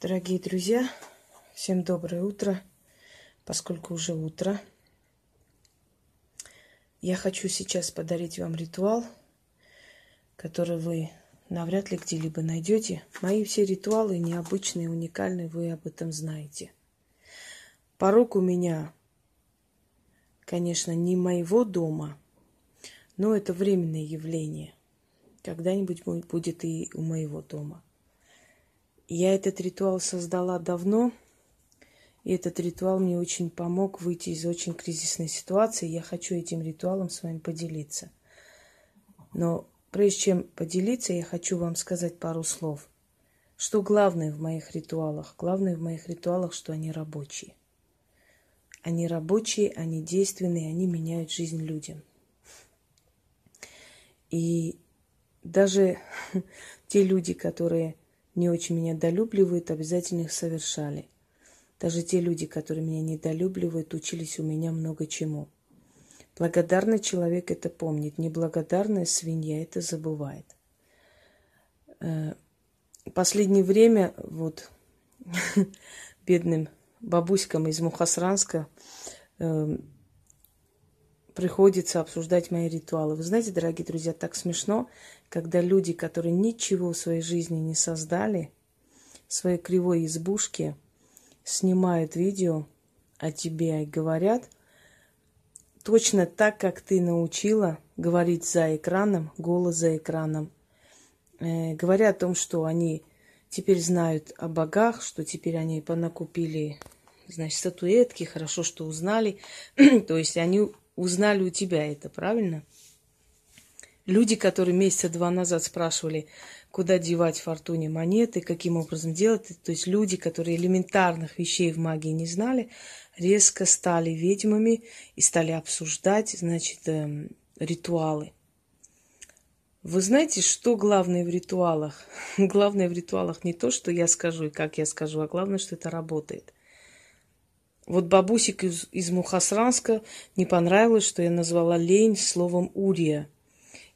Дорогие друзья, всем доброе утро, поскольку уже утро. Я хочу сейчас подарить вам ритуал, который вы навряд ли где-либо найдете. Мои все ритуалы необычные, уникальные, вы об этом знаете. Порог у меня, конечно, не моего дома, но это временное явление. Когда-нибудь будет и у моего дома – я этот ритуал создала давно, и этот ритуал мне очень помог выйти из очень кризисной ситуации. Я хочу этим ритуалом с вами поделиться. Но прежде чем поделиться, я хочу вам сказать пару слов. Что главное в моих ритуалах? Главное в моих ритуалах, что они рабочие. Они рабочие, они действенные, они меняют жизнь людям. И даже те люди, которые не очень меня долюбливают, обязательно их совершали. Даже те люди, которые меня недолюбливают, учились у меня много чему. Благодарный человек это помнит, неблагодарная свинья это забывает. Э, последнее время вот бедным бабуськам из Мухасранска э, приходится обсуждать мои ритуалы. Вы знаете, дорогие друзья, так смешно, когда люди, которые ничего в своей жизни не создали, в своей кривой избушке, снимают видео о тебе и говорят точно так, как ты научила говорить за экраном, голос за экраном. Э, говоря о том, что они теперь знают о богах, что теперь они понакупили, значит, статуэтки, хорошо, что узнали. То есть они узнали у тебя это, правильно? Люди, которые месяца два назад спрашивали, куда девать фортуне монеты, каким образом делать, то есть люди, которые элементарных вещей в магии не знали, резко стали ведьмами и стали обсуждать, значит, э, ритуалы. Вы знаете, что главное в ритуалах? главное в ритуалах не то, что я скажу и как я скажу, а главное, что это работает. Вот бабусик из, из Мухасранска не понравилось, что я назвала лень словом «урия».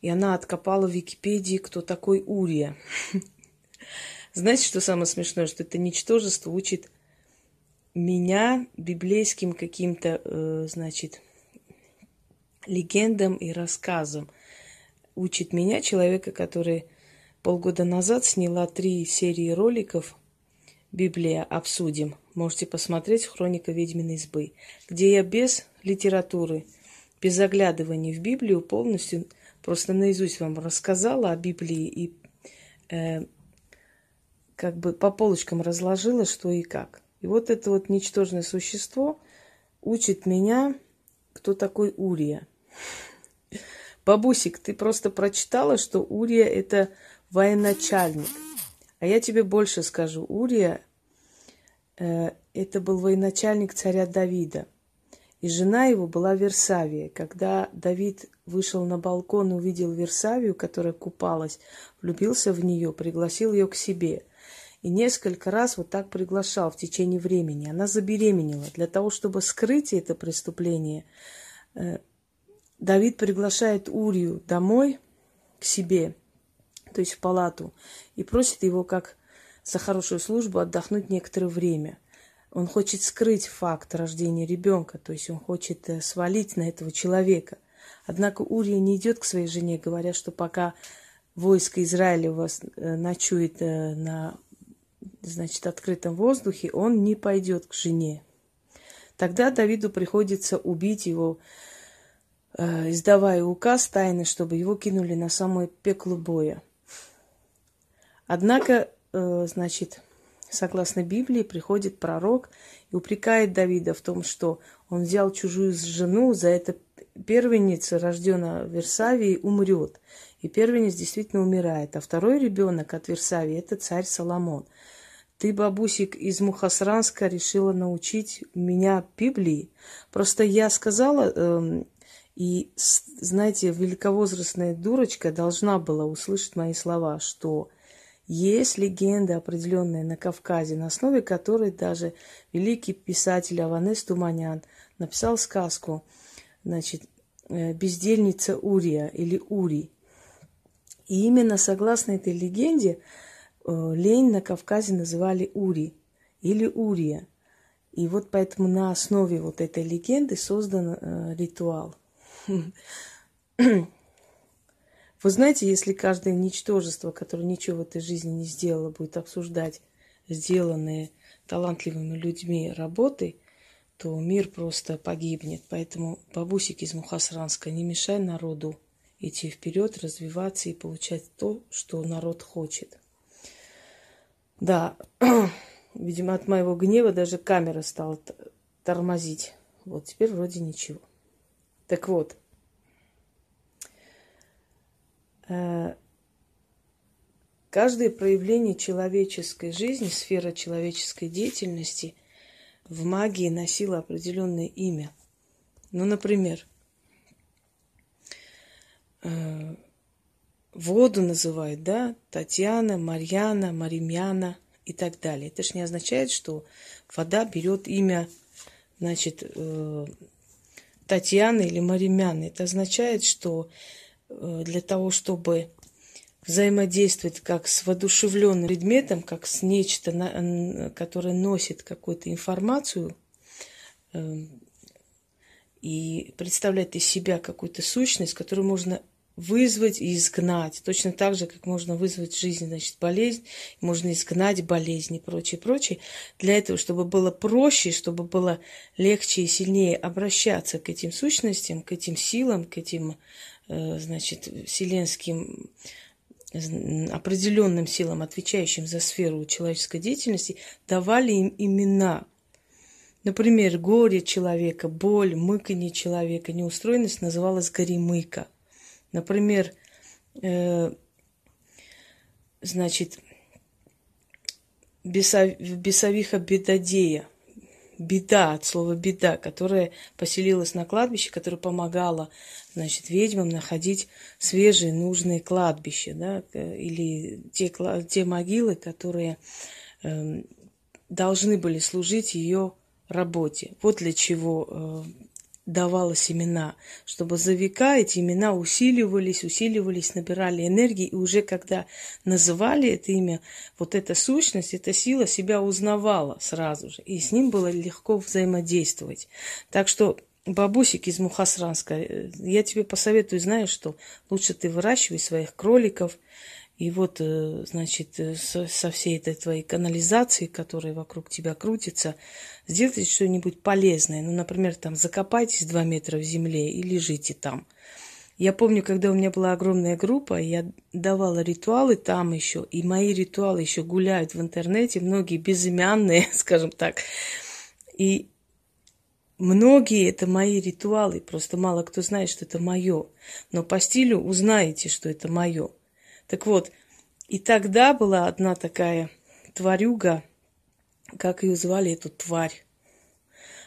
И она откопала в Википедии, кто такой Урия. Знаете, что самое смешное? Что это ничтожество учит меня библейским каким-то, э, значит, легендам и рассказам. Учит меня, человека, который полгода назад сняла три серии роликов «Библия. Обсудим» можете посмотреть «Хроника ведьминой избы», где я без литературы, без заглядывания в Библию полностью просто наизусть вам рассказала о Библии и э, как бы по полочкам разложила, что и как. И вот это вот ничтожное существо учит меня, кто такой Урия. Бабусик, ты просто прочитала, что Урия – это военачальник. А я тебе больше скажу. Урия это был военачальник царя Давида. И жена его была Версавия. Когда Давид вышел на балкон и увидел Версавию, которая купалась, влюбился в нее, пригласил ее к себе. И несколько раз вот так приглашал в течение времени. Она забеременела. Для того, чтобы скрыть это преступление, э, Давид приглашает Урию домой к себе, то есть в палату, и просит его как за хорошую службу отдохнуть некоторое время. Он хочет скрыть факт рождения ребенка, то есть он хочет э, свалить на этого человека. Однако Урия не идет к своей жене, говоря, что пока войско Израиля вас э, ночует э, на значит, открытом воздухе, он не пойдет к жене. Тогда Давиду приходится убить его, издавая указ тайны, чтобы его кинули на самое пекло боя. Однако значит, согласно Библии, приходит пророк и упрекает Давида в том, что он взял чужую жену, за это первенец, рожденная в Версавии, умрет. И первенец действительно умирает. А второй ребенок от Версавии – это царь Соломон. Ты, бабусик из Мухасранска, решила научить меня Библии. Просто я сказала, э, и, знаете, великовозрастная дурочка должна была услышать мои слова, что – есть легенда определенная на Кавказе, на основе которой даже великий писатель Аванес Туманян написал сказку, значит, э, «Бездельница Урия» или «Ури». И именно согласно этой легенде э, лень на Кавказе называли Ури или Урия. И вот поэтому на основе вот этой легенды создан э, ритуал. Вы знаете, если каждое ничтожество, которое ничего в этой жизни не сделало, будет обсуждать сделанные талантливыми людьми работы, то мир просто погибнет. Поэтому, бабусик из Мухасранска, не мешай народу идти вперед, развиваться и получать то, что народ хочет. Да, видимо, от моего гнева даже камера стала тормозить. Вот теперь вроде ничего. Так вот, Э, каждое проявление человеческой жизни, сфера человеческой деятельности в магии носило определенное имя. Ну, например, э, воду называют, да, Татьяна, Марьяна, Маримяна и так далее. Это же не означает, что вода берет имя, значит, э, Татьяны или Маримяны. Это означает, что Э, для того, чтобы взаимодействовать как с воодушевленным предметом, как с нечто, которое носит какую-то информацию эм, и представляет из себя какую-то сущность, которую можно вызвать и изгнать. Точно так же, как можно вызвать в жизни, значит, болезнь, можно изгнать болезнь и прочее, прочее. Для этого, чтобы было проще, чтобы было легче и сильнее обращаться к этим сущностям, к этим силам, к этим Э, значит, вселенским определенным силам, отвечающим за сферу человеческой деятельности, давали им имена. Например, горе человека, боль, мыканье человека, неустроенность называлась горемыка. Например, э, значит, бесовиха бедодея, беда, от слова беда, которая поселилась на кладбище, которая помогала, значит, ведьмам находить свежие, нужные кладбища, да, или те, те могилы, которые э, должны были служить ее работе. Вот для чего э, давала семена, чтобы за века эти имена усиливались, усиливались, набирали энергии, и уже когда называли это имя, вот эта сущность, эта сила себя узнавала сразу же, и с ним было легко взаимодействовать. Так что бабусик из Мухасранска, э, я тебе посоветую, знаешь, что лучше ты выращивай своих кроликов, и вот, э, значит, э, со всей этой твоей канализацией, которая вокруг тебя крутится, сделайте что-нибудь полезное. Ну, например, там закопайтесь два метра в земле и лежите там. Я помню, когда у меня была огромная группа, я давала ритуалы там еще, и мои ритуалы еще гуляют в интернете, многие безымянные, скажем так. И многие это мои ритуалы, просто мало кто знает, что это мое. Но по стилю узнаете, что это мое. Так вот, и тогда была одна такая тварюга, как ее звали, эту тварь.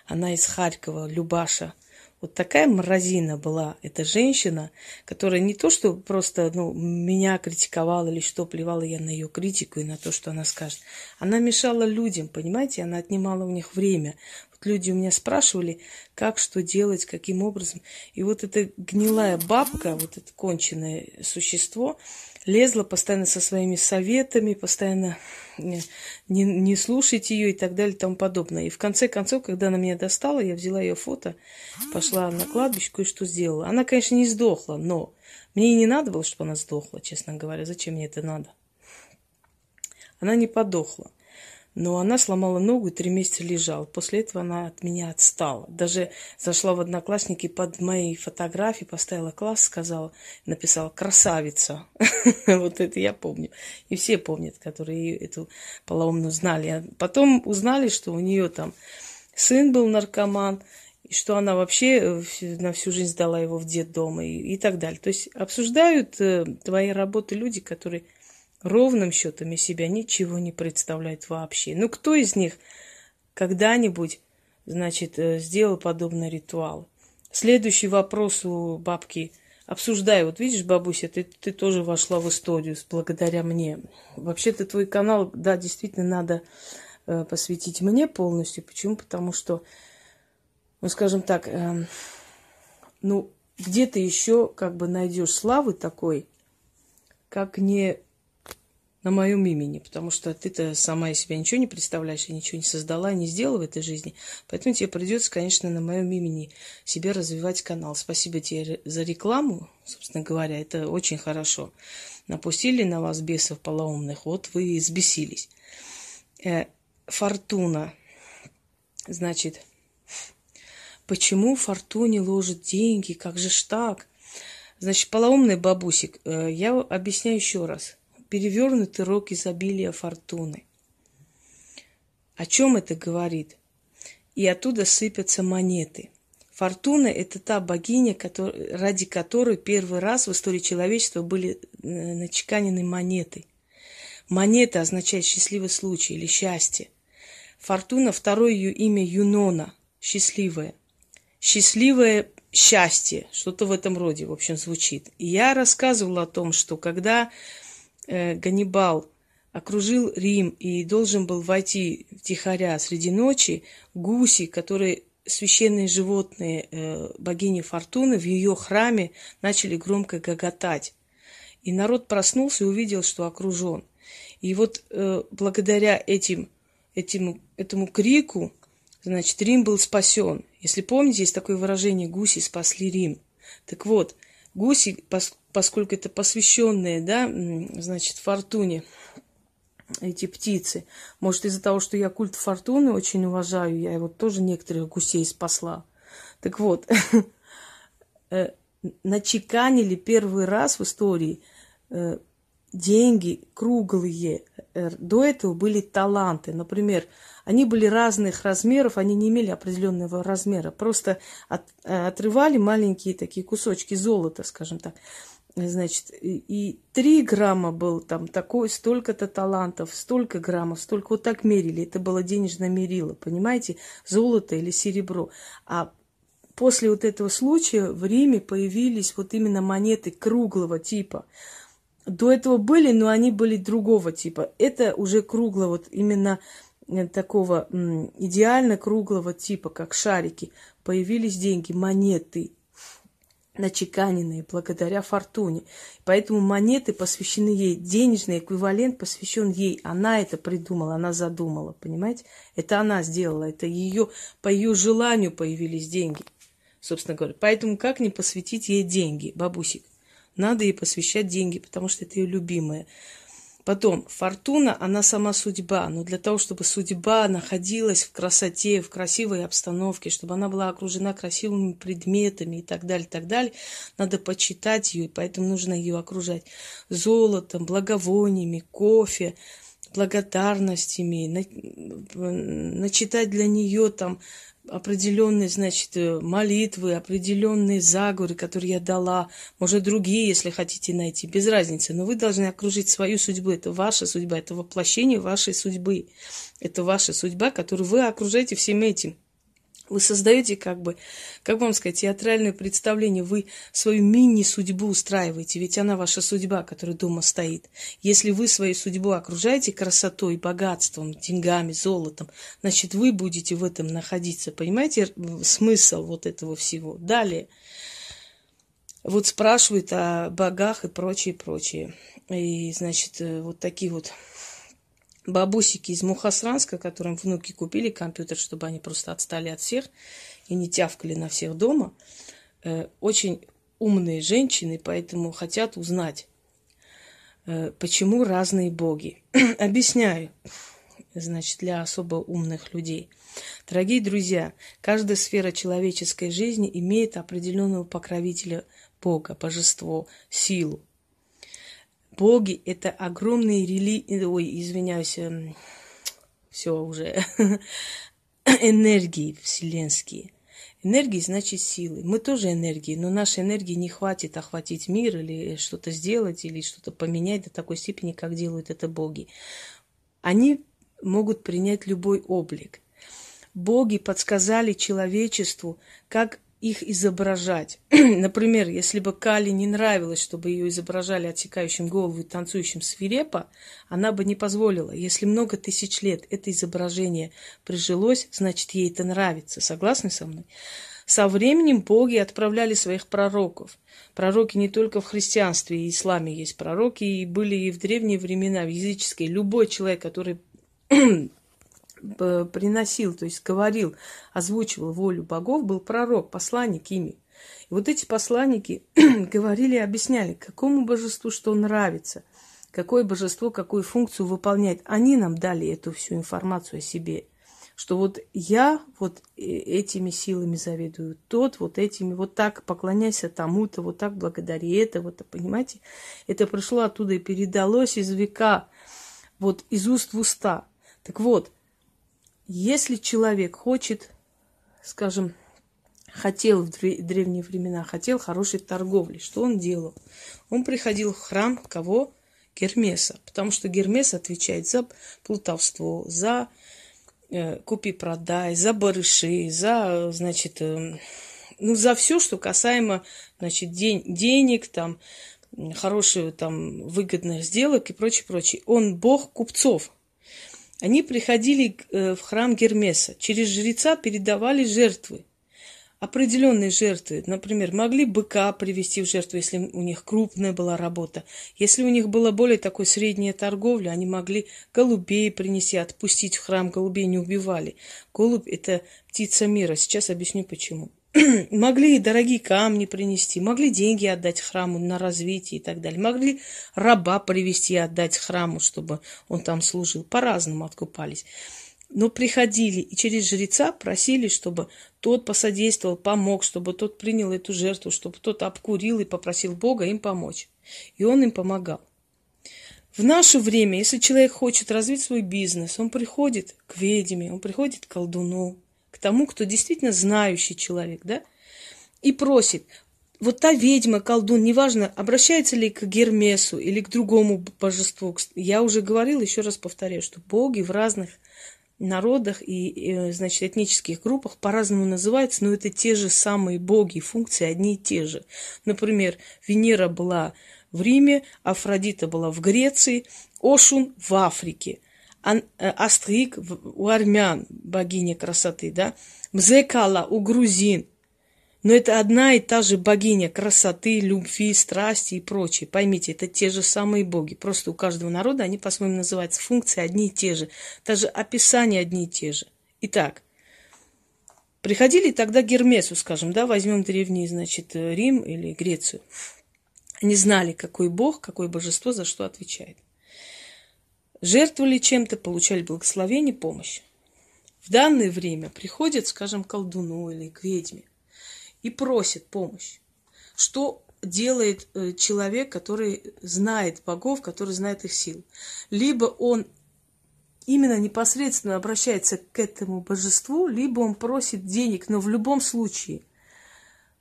Она из Харькова, Любаша. Вот такая мразина была эта женщина, которая не то, что просто ну, меня критиковала или что, плевала я на ее критику и на то, что она скажет. Она мешала людям, понимаете, она отнимала у них время. Вот люди у меня спрашивали, как, что делать, каким образом. И вот эта гнилая бабка, вот это конченное существо, лезла постоянно со своими советами, постоянно не, не, не слушать ее и так далее и тому подобное. И в конце концов, когда она меня достала, я взяла ее фото, пошла на кладбище, и что сделала. Она, конечно, не сдохла, но мне и не надо было, чтобы она сдохла, честно говоря. Зачем мне это надо? Она не подохла. Но она сломала ногу и три месяца лежала. После этого она от меня отстала. Даже зашла в одноклассники под моей фотографией, поставила класс, сказала, написала «красавица». Вот это я помню. И все помнят, которые эту полоумную знали. А потом узнали, что у нее там сын был наркоман, и что она вообще э, на всю жизнь сдала его в детдом и, и так далее. То есть обсуждают э, твои работы люди, которые ровным счетом из себя ничего не представляет вообще. Ну, кто из них когда-нибудь, значит, э, сделал подобный ритуал? Следующий вопрос у бабки. Обсуждай. Вот видишь, бабуся, ты, ты тоже вошла в историю благодаря мне. Вообще-то твой канал, да, действительно надо э, посвятить мне полностью. Почему? Потому что, ну, скажем так, э, ну, где ты еще как бы найдешь славы такой, как не на моем имени, потому что ты-то сама из себя ничего не представляешь и ничего не создала, не сделала в этой жизни. Поэтому тебе придется, конечно, на моем имени себе развивать канал. Спасибо тебе за рекламу, собственно говоря, это очень хорошо. Напустили на вас бесов полоумных, вот вы и взбесились. Э, фортуна. Значит, почему Фортуне ложат деньги? Как же ж так? Значит, полоумный бабусик, э, я объясняю еще раз перевернутый рог изобилия фортуны. О чем это говорит? И оттуда сыпятся монеты. Фортуна – это та богиня, который, ради которой первый раз в истории человечества были э, начеканены монеты. Монета означает счастливый случай или счастье. Фортуна – второе ее имя Юнона – счастливая. Счастливое счастье, что-то в этом роде, в общем, звучит. И я рассказывала о том, что когда Ганнибал окружил Рим и должен был войти в тихоря среди ночи, гуси, которые священные животные э, богини Фортуны, в ее храме начали громко гоготать. И народ проснулся и увидел, что окружен. И вот э, благодаря этим, этим, этому крику, значит, Рим был спасен. Если помните, есть такое выражение «гуси спасли Рим». Так вот, гуси, поскольку это посвященные, да, значит, фортуне, эти птицы. Может, из-за того, что я культ фортуны очень уважаю, я вот тоже некоторых гусей спасла. Так вот, э, начеканили первый раз в истории э, деньги круглые. Э, до этого были таланты. Например, они были разных размеров, они не имели определенного размера. Просто от, отрывали маленькие такие кусочки золота, скажем так. Значит, и три грамма был там такой, столько-то талантов, столько граммов, столько вот так мерили. Это было денежное мерило, понимаете, золото или серебро. А после вот этого случая в Риме появились вот именно монеты круглого типа. До этого были, но они были другого типа. Это уже кругло, вот именно э, такого идеально круглого типа, как шарики. Появились деньги, монеты, начеканенные благодаря фортуне. Поэтому монеты посвящены ей, денежный эквивалент посвящен ей. Она это придумала, она задумала, понимаете? Это она сделала, это ее, по ее желанию появились деньги, собственно говоря. Поэтому как не посвятить ей деньги, бабусик? Надо ей посвящать деньги, потому что это ее любимое. Потом, фортуна, она сама судьба. Но для того, чтобы судьба находилась в красоте, в красивой обстановке, чтобы она была окружена красивыми предметами и так далее, так далее, надо почитать ее, и поэтому нужно ее окружать золотом, благовониями, кофе, благодарностями, начитать для нее там определенные, значит, э, молитвы, определенные заговоры, которые я дала, может, другие, если хотите найти, без разницы. Но вы должны окружить свою судьбу. Это ваша судьба, это воплощение вашей судьбы. Это ваша судьба, которую вы окружаете всем этим. Вы создаете как бы, как вам сказать, театральное представление. Вы свою мини-судьбу устраиваете, ведь она ваша судьба, которая дома стоит. Если вы свою судьбу окружаете красотой, богатством, деньгами, золотом, значит, вы будете в этом находиться. Понимаете смысл вот этого всего? Далее. Вот спрашивают о богах и прочее, прочее. И, значит, э, вот такие вот бабусики из Мухасранска, которым внуки купили компьютер, чтобы они просто отстали от всех и не тявкали на всех дома, э, очень умные женщины, поэтому хотят узнать, э, почему разные боги. Объясняю, значит, для особо умных людей. Дорогие друзья, каждая сфера человеческой жизни имеет определенного покровителя Бога, божество, силу. Боги – это огромные религии, ой, извиняюсь, эм, все уже, энергии вселенские. Энергии значит силы. Мы тоже энергии, но нашей энергии не хватит охватить мир или что-то сделать, или что-то поменять до такой степени, как делают это боги. Они могут принять любой облик. Боги подсказали человечеству, как их изображать. Например, если бы Кали не нравилось, чтобы ее изображали отсекающим голову и танцующим свирепо, она бы не позволила. Если много тысяч лет это изображение прижилось, значит, ей это нравится. Согласны со мной? Со временем боги отправляли своих пророков. Пророки не только в христианстве и исламе есть пророки, и были и в древние времена, в языческие. Любой человек, который приносил, то есть говорил, озвучивал волю богов, был пророк, посланник ими. И вот эти посланники говорили и объясняли, какому божеству что нравится, какое божество какую функцию выполняет. Они нам дали эту всю информацию о себе что вот я вот э, этими силами завидую, тот вот этими, вот так поклоняйся тому-то, вот так благодари это, вот, понимаете? Это пришло оттуда и передалось из века, вот из уст в уста. Так вот, если человек хочет, скажем, хотел в древние времена, хотел хорошей торговли, что он делал? Он приходил в храм кого? Гермеса, потому что Гермес отвечает за плутовство, за Э, купи-продай, за барыши, за, значит, э, ну, за все, что касаемо, значит, день, денег, там, хороших, там, выгодных сделок и прочее, прочее. Он бог купцов. Они приходили э, в храм Гермеса, через жреца передавали жертвы определенные жертвы. Например, могли быка привести в жертву, если у них крупная была работа. Если у них была более такой средняя торговля, они могли голубей принести, отпустить в храм. Голубей не убивали. Голубь – это птица мира. Сейчас объясню почему. могли дорогие камни принести, могли деньги отдать храму на развитие и так далее. Могли раба привести и отдать храму, чтобы он там служил. По-разному откупались но приходили и через жреца просили, чтобы тот посодействовал, помог, чтобы тот принял эту жертву, чтобы тот обкурил и попросил Бога им помочь. И он им помогал. В наше время, если человек хочет развить свой бизнес, он приходит к ведьме, он приходит к колдуну, к тому, кто действительно знающий человек, да, и просит, вот та ведьма, колдун, неважно, обращается ли к Гермесу или к другому божеству. Я уже говорила, еще раз повторяю, что боги в разных народах и, значит, этнических группах по-разному называются, но это те же самые боги, функции одни и те же. Например, Венера была в Риме, Афродита была в Греции, Ошун в Африке, Астрик у армян, богиня красоты, да, Мзекала у грузин, но это одна и та же богиня красоты, любви, страсти и прочее. Поймите, это те же самые боги. Просто у каждого народа они по-своему называются. Функции одни и те же. Даже описания одни и те же. Итак, приходили тогда Гермесу, скажем, да, возьмем древний, значит, Рим или Грецию. Они знали, какой бог, какое божество за что отвечает. Жертвовали чем-то, получали благословение, помощь. В данное время приходят, скажем, к колдуну или к ведьме – и просит помощь. Что делает э, человек, который знает богов, который знает их сил? Либо он именно непосредственно обращается к этому божеству, либо он просит денег, но в любом случае –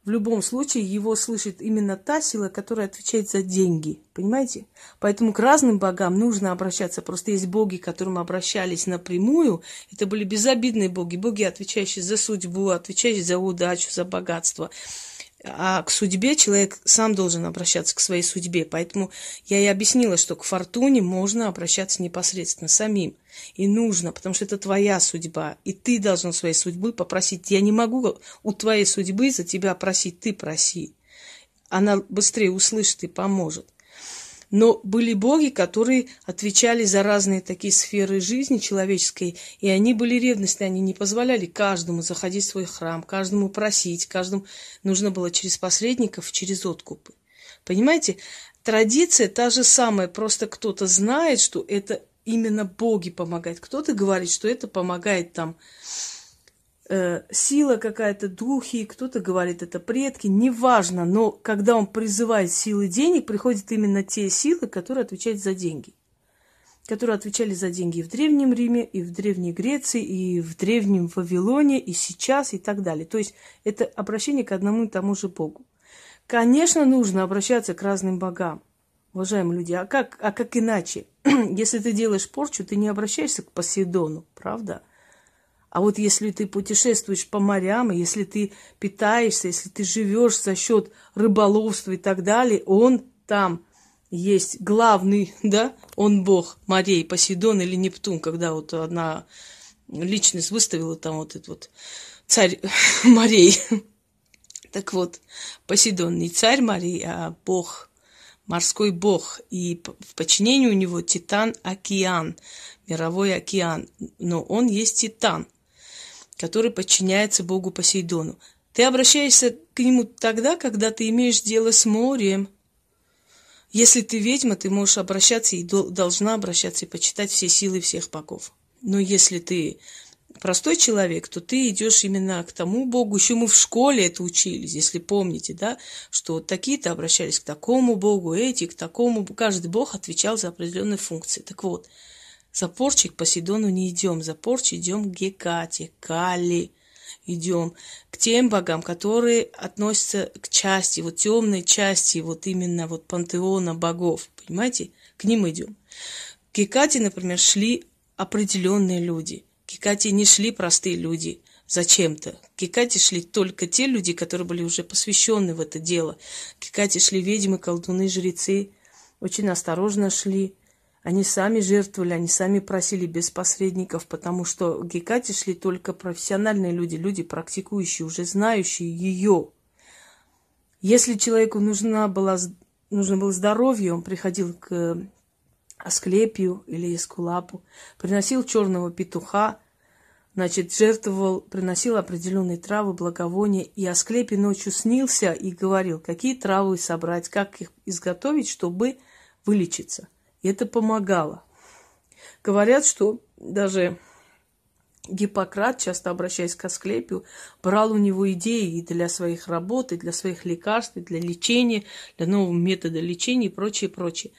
в любом случае его слышит именно та сила, которая отвечает за деньги. Понимаете? Поэтому к разным богам нужно обращаться. Просто есть боги, к которым обращались напрямую. Это были безобидные боги. Боги, отвечающие за судьбу, отвечающие за удачу, за богатство. А к судьбе человек сам должен обращаться к своей судьбе. Поэтому я и объяснила, что к фортуне можно обращаться непосредственно самим. И нужно, потому что это твоя судьба. И ты должен своей судьбы попросить. Я не могу у твоей судьбы за тебя просить, ты проси. Она быстрее услышит и поможет. Но были боги, которые отвечали за разные такие сферы жизни человеческой, и они были ревностны, они не позволяли каждому заходить в свой храм, каждому просить, каждому нужно было через посредников, через откупы. Понимаете, традиция та же самая, просто кто-то знает, что это именно боги помогают, кто-то говорит, что это помогает там э, сила какая-то, духи, кто-то говорит, это предки, неважно, но когда он призывает силы денег, приходят именно те силы, которые отвечают за деньги. Которые отвечали за деньги и в Древнем Риме, и в Древней Греции, и в Древнем Вавилоне, и сейчас, и так далее. То есть это обращение к одному и тому же Богу. Конечно, нужно обращаться к разным богам, уважаемые люди. А как, а как иначе? Если ты делаешь порчу, ты не обращаешься к Посейдону, правда? А вот если ты путешествуешь по морям, если ты питаешься, если ты живешь за счет рыболовства и так далее, он там есть главный, да, он бог морей, Посейдон или Нептун, когда вот одна личность выставила там вот этот вот царь морей, Так вот, Посейдон не царь Марии, а бог, морской бог. И в подчинении у него Титан Океан, мировой океан. Но он есть Титан, который подчиняется богу Посейдону. Ты обращаешься к нему тогда, когда ты имеешь дело с морем. Если ты ведьма, ты можешь обращаться и должна обращаться и почитать все силы всех богов. Но если ты простой человек, то ты идешь именно к тому Богу. Еще мы в школе это учились, если помните, да, что такие-то обращались к такому Богу, эти к такому. Каждый Бог отвечал за определенные функции. Так вот, за порчи к Посейдону не идем, за порчи идем к Гекате, Кали, идем к тем богам, которые относятся к части, вот темной части, вот именно вот пантеона богов, понимаете? К ним идем. К Гекате, например, шли определенные люди – к Кикате не шли простые люди зачем-то. К Кикате шли только те люди, которые были уже посвящены в это дело. К Кикате шли ведьмы, колдуны, жрецы. Очень осторожно шли. Они сами жертвовали, они сами просили без посредников, потому что к Гекате шли только профессиональные люди, люди, практикующие, уже знающие ее. Если человеку нужна была, нужно было здоровье, он приходил к Асклепию или Эскулапу, приносил черного петуха, значит, жертвовал, приносил определенные травы, благовония, и Асклепий ночью снился и говорил, какие травы собрать, как их изготовить, чтобы вылечиться. И это помогало. Говорят, что даже Гиппократ, часто обращаясь к Асклепию, брал у него идеи и для своих работ, и для своих лекарств, и для лечения, для нового метода лечения и прочее, прочее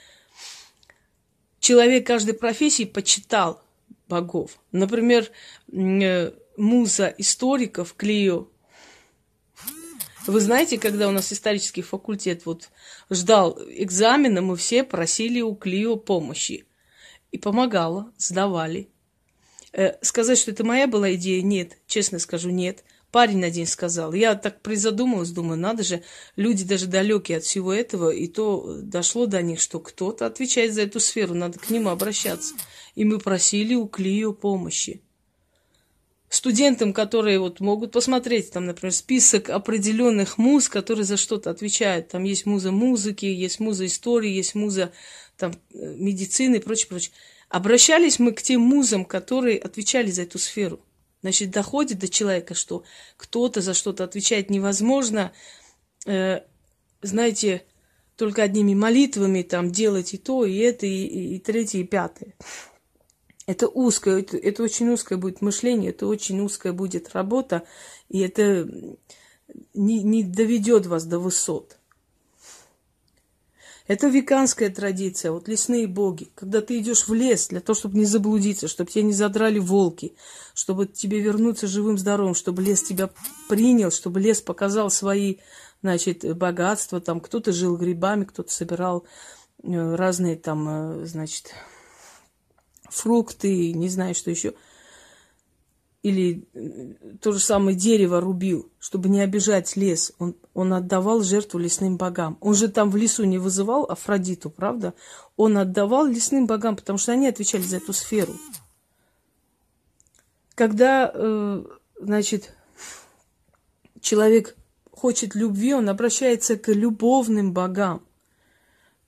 человек каждой профессии почитал богов. Например, э, муза историков Клио. Вы знаете, когда у нас исторический факультет вот ждал экзамена, мы все просили у Клио помощи. И помогала, сдавали. Э, сказать, что это моя была идея, нет. Честно скажу, нет парень на день сказал. Я так призадумалась, думаю, надо же, люди даже далекие от всего этого, и то дошло до них, что кто-то отвечает за эту сферу, надо к нему обращаться. И мы просили у Клио помощи. Студентам, которые вот могут посмотреть, там, например, список определенных муз, которые за что-то отвечают. Там есть муза музыки, есть муза истории, есть муза там, э, медицины и прочее, прочее. Обращались мы к тем музам, которые отвечали за эту сферу. Значит, доходит до человека, что кто-то за что-то отвечает невозможно, э, знаете, только одними молитвами там делать и то, и это, и, и третье, и пятое. Это узкое, это, это очень узкое будет мышление, это очень узкая будет работа, и это не, не доведет вас до высот. Это веканская традиция, вот лесные боги. Когда ты идешь в лес для того, чтобы не заблудиться, чтобы тебя не задрали волки, чтобы тебе вернуться живым, здоровым, чтобы лес тебя принял, чтобы лес показал свои, значит, богатства. Там кто-то жил грибами, кто-то собирал э, разные там, э, значит, фрукты, не знаю, что еще – или то же самое дерево рубил, чтобы не обижать лес. Он, он отдавал жертву лесным богам. Он же там в лесу не вызывал Афродиту, правда? Он отдавал лесным богам, потому что они отвечали за эту сферу. Когда, э, значит, человек хочет любви, он обращается к любовным богам.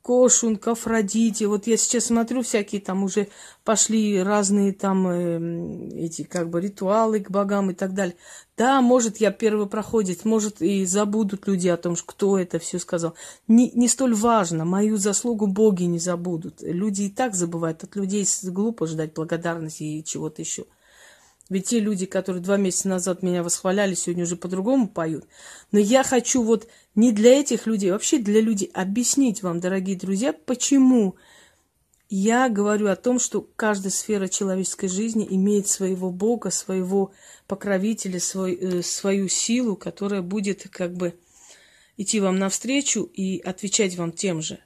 Кошун, к Афродите. Вот я сейчас смотрю, всякие там уже пошли разные там э, эти как бы ритуалы к богам и так далее. Да, может, я первый проходит, может, и забудут люди о том, кто это все сказал. Не, не столь важно, мою заслугу боги не забудут. Люди и так забывают, от людей глупо ждать благодарности и чего-то еще. Ведь те люди, которые два месяца назад меня восхваляли, сегодня уже по-другому поют. Но я хочу вот не для этих людей, вообще для людей объяснить вам, дорогие друзья, почему я говорю о том, что каждая сфера человеческой жизни имеет своего Бога, своего покровителя, свой, э, свою силу, которая будет как бы идти вам навстречу и отвечать вам тем же.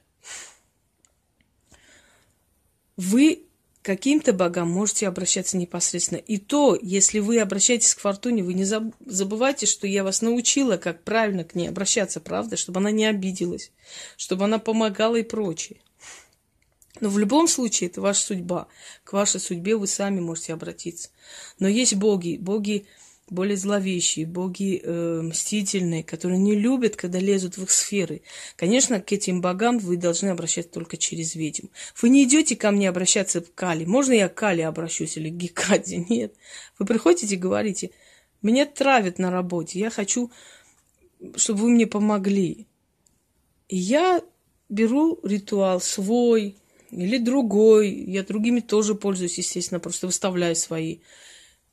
Вы каким-то богам можете обращаться непосредственно. И то, если вы обращаетесь к фортуне, вы не забывайте, что я вас научила, как правильно к ней обращаться, правда, чтобы она не обиделась, чтобы она помогала и прочее. Но в любом случае это ваша судьба. К вашей судьбе вы сами можете обратиться. Но есть боги, боги более зловещие, боги э, мстительные, которые не любят, когда лезут в их сферы. Конечно, к этим богам вы должны обращаться только через ведьм. Вы не идете ко мне обращаться к Кали. Можно я к Кали обращусь или к Гекаде? Нет. Вы приходите и говорите, меня травят на работе, я хочу, чтобы вы мне помогли. И я беру ритуал свой или другой. Я другими тоже пользуюсь, естественно, просто выставляю свои.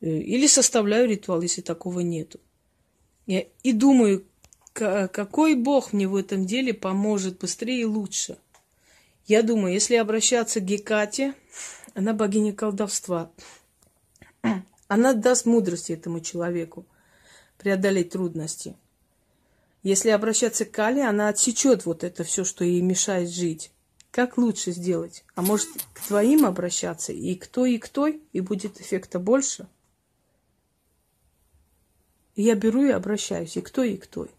Э, или составляю ритуал, если такого нету. Я и думаю, какой бог мне в этом деле поможет быстрее и лучше. Я думаю, если обращаться к Гекате, она богиня колдовства. Она даст мудрости этому человеку преодолеть трудности. Если обращаться к Кали, она отсечет вот это все, что ей мешает жить. Как лучше сделать? А может, к твоим обращаться и к той, и к той, и будет эффекта больше? Я беру и обращаюсь и к той, и к той.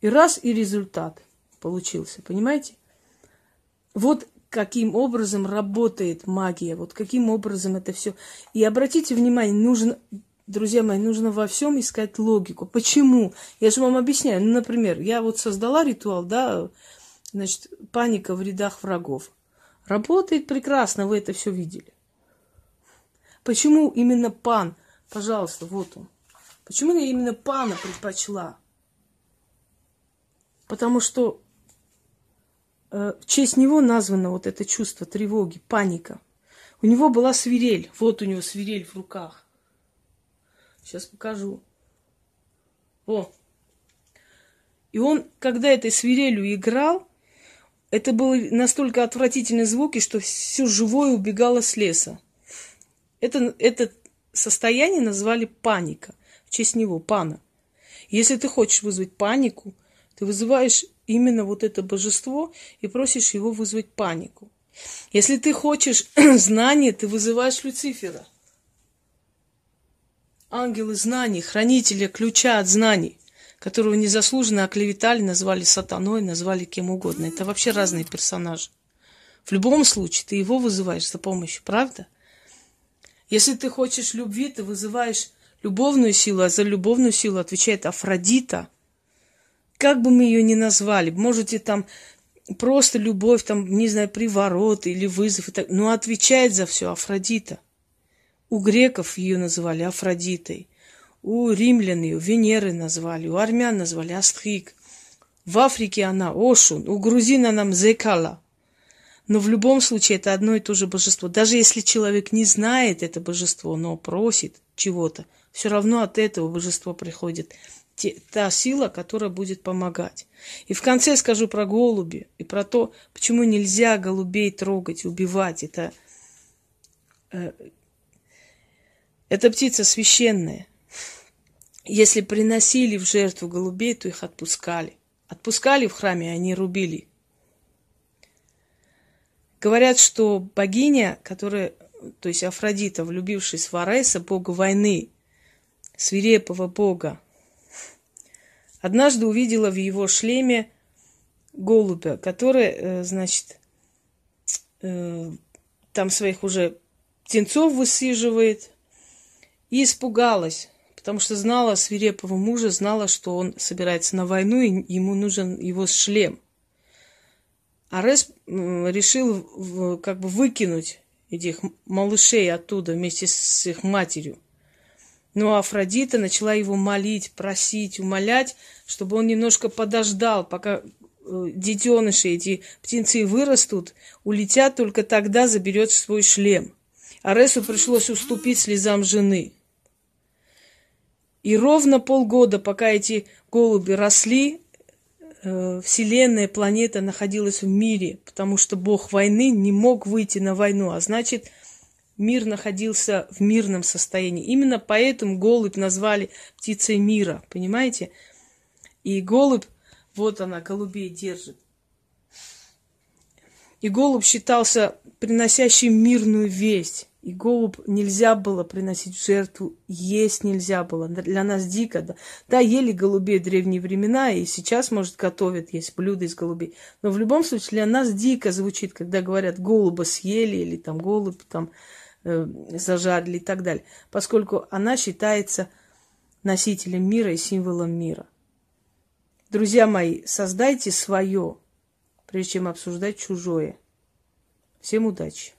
И раз, и результат получился, понимаете? Вот каким образом работает магия, вот каким образом это все. И обратите внимание, нужно друзья мои, нужно во всем искать логику. Почему? Я же вам объясняю. Ну, например, я вот создала ритуал, да, значит, паника в рядах врагов. Работает прекрасно, вы это все видели. Почему именно пан? Пожалуйста, вот он. Почему я именно пана предпочла? Потому что э, в честь него названо вот это чувство тревоги, паника. У него была свирель. Вот у него свирель в руках. Сейчас покажу. О! И он, когда этой свирелью играл, это были настолько отвратительные звуки, что все живое убегало с леса. Это, это состояние назвали паника. В честь него, пана. Если ты хочешь вызвать панику, ты вызываешь именно вот это божество и просишь его вызвать панику. Если ты хочешь знания, ты вызываешь Люцифера – ангелы знаний, хранители ключа от знаний, которого незаслуженно оклеветали, назвали сатаной, назвали кем угодно. Это вообще разные персонажи. В любом случае ты его вызываешь за помощью, правда? Если ты хочешь любви, ты вызываешь любовную силу, а за любовную силу отвечает Афродита. Как бы мы ее ни назвали, можете там просто любовь, там, не знаю, приворот или вызов, и так, но отвечает за все Афродита – у греков ее называли Афродитой, у римлян ее Венеры назвали, у армян назвали Астрик. В Африке она Ошун, у грузин она Мзекала. Но в любом случае это одно и то же божество. Даже если человек не знает это божество, но просит чего-то, все равно от этого божества приходит те, та сила, которая будет помогать. И в конце скажу про голуби и про то, почему нельзя голубей трогать, убивать. Это э, эта птица священная. Если приносили в жертву голубей, то их отпускали. Отпускали в храме, а они рубили. Говорят, что богиня, которая, то есть Афродита, влюбившись в Ареса, бога войны, свирепого бога, однажды увидела в его шлеме голубя, который, э, значит, э, там своих уже птенцов высиживает, и испугалась, потому что знала свирепого мужа, знала, что он собирается на войну, и ему нужен его шлем. Арес решил как бы выкинуть этих малышей оттуда вместе с их матерью. Но Афродита начала его молить, просить, умолять, чтобы он немножко подождал, пока э, детеныши, эти птенцы вырастут, улетят, только тогда заберет свой шлем. Аресу пришлось уступить слезам жены. И ровно полгода, пока эти голуби росли, э, Вселенная, планета находилась в мире, потому что Бог войны не мог выйти на войну, а значит, мир находился в мирном состоянии. Именно поэтому голубь назвали птицей мира, понимаете? И голубь, вот она, голубей держит. И голубь считался приносящим мирную весть. И голубь нельзя было приносить в жертву, есть нельзя было. Для нас дико. Да, да ели голубей в древние времена, и сейчас, может, готовят, есть блюда из голубей. Но в любом случае для нас дико звучит, когда говорят голуба съели или там голубь там зажарили и так далее. Поскольку она считается носителем мира и символом мира. Друзья мои, создайте свое, прежде чем обсуждать чужое. Всем удачи!